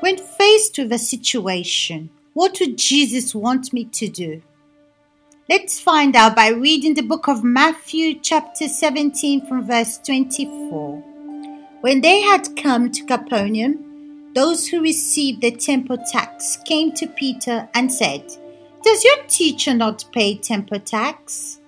When faced with a situation, what would Jesus want me to do? Let's find out by reading the book of Matthew, chapter 17, from verse 24. When they had come to Capernaum, those who received the temple tax came to Peter and said, Does your teacher not pay temple tax?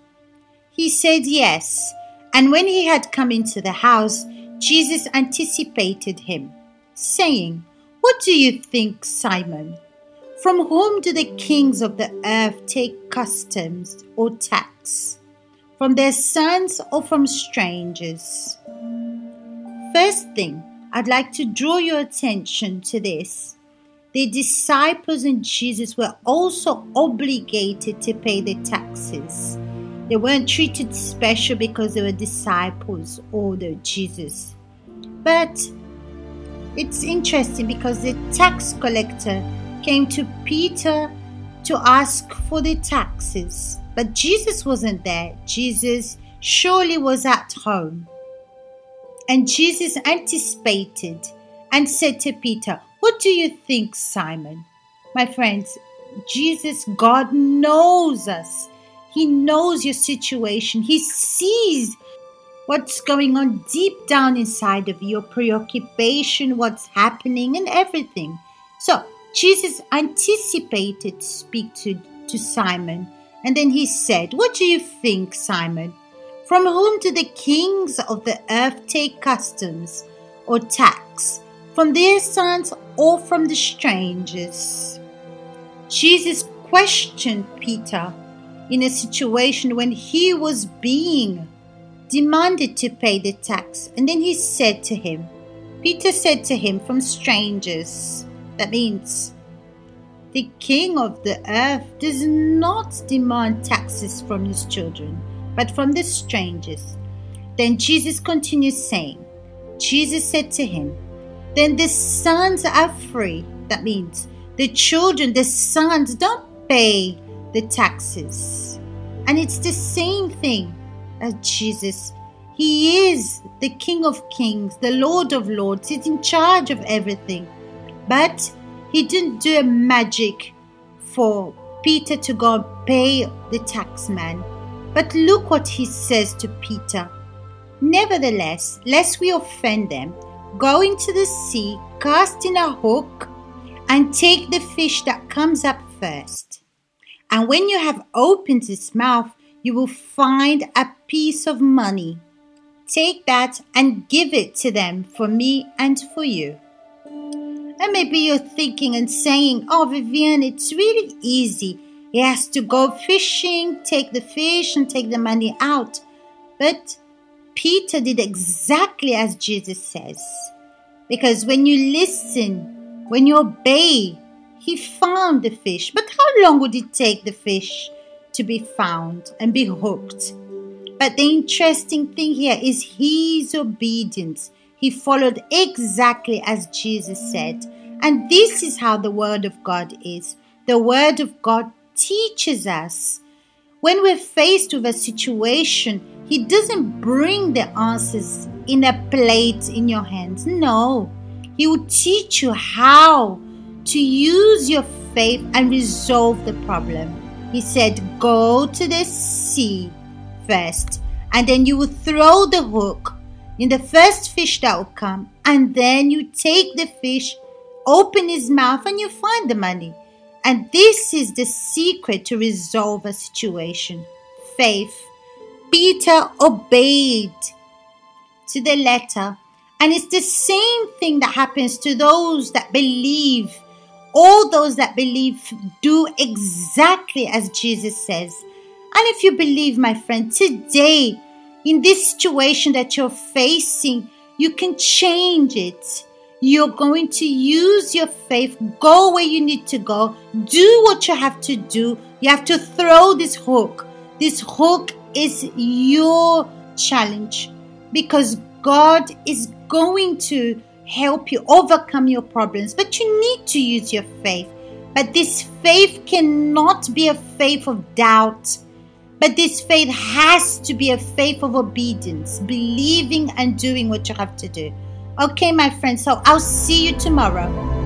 He said, Yes. And when he had come into the house, Jesus anticipated him, saying, What do you think, Simon? From whom do the kings of the earth take customs or tax? From their sons or from strangers? First thing, I'd like to draw your attention to this. The disciples and Jesus were also obligated to pay the taxes. They weren't treated special because they were disciples or the Jesus. But it's interesting because the tax collector came to Peter to ask for the taxes. But Jesus wasn't there. Jesus surely was at home. And Jesus anticipated and said to Peter, What do you think, Simon? My friends, Jesus, God knows us. He knows your situation. He sees what's going on deep down inside of your preoccupation, what's happening, and everything. So Jesus anticipated to speak to, to Simon, and then he said, What do you think, Simon? From whom do the kings of the earth take customs or tax? From their sons or from the strangers? Jesus questioned Peter in a situation when he was being demanded to pay the tax, and then he said to him, Peter said to him, From strangers. That means the king of the earth does not demand taxes from his children, but from the strangers. Then Jesus continues saying, Jesus said to him, Then the sons are free. That means the children, the sons, don't pay the taxes. And it's the same thing as Jesus. He is the King of Kings, the Lord of Lords. He's in charge of everything. But he didn't do a magic for Peter to go and pay the taxman. But look what he says to Peter. Nevertheless, lest we offend them, go into the sea, cast in a hook, and take the fish that comes up first. And when you have opened its mouth, you will find a piece of money. Take that and give it to them for me and for you. And maybe you're thinking and saying, Oh, Vivian, it's really easy. He has to go fishing, take the fish, and take the money out. But Peter did exactly as Jesus says. Because when you listen, when you obey, he found the fish. But how long would it take the fish to be found and be hooked? But the interesting thing here is his obedience. He followed exactly as Jesus said. And this is how the Word of God is. The Word of God teaches us. When we're faced with a situation, He doesn't bring the answers in a plate in your hands. No, He will teach you how to use your faith and resolve the problem. He said, Go to the sea first, and then you will throw the hook in the first fish that will come, and then you take the fish, open his mouth, and you find the money. And this is the secret to resolve a situation faith. Peter obeyed to the letter, and it's the same thing that happens to those that believe. All those that believe do exactly as Jesus says. And if you believe, my friend, today, in this situation that you're facing, you can change it. You're going to use your faith, go where you need to go, do what you have to do. You have to throw this hook. This hook is your challenge because God is going to help you overcome your problems, but you need to use your faith. But this faith cannot be a faith of doubt but this faith has to be a faith of obedience, believing and doing what you have to do. Okay, my friends, so I'll see you tomorrow.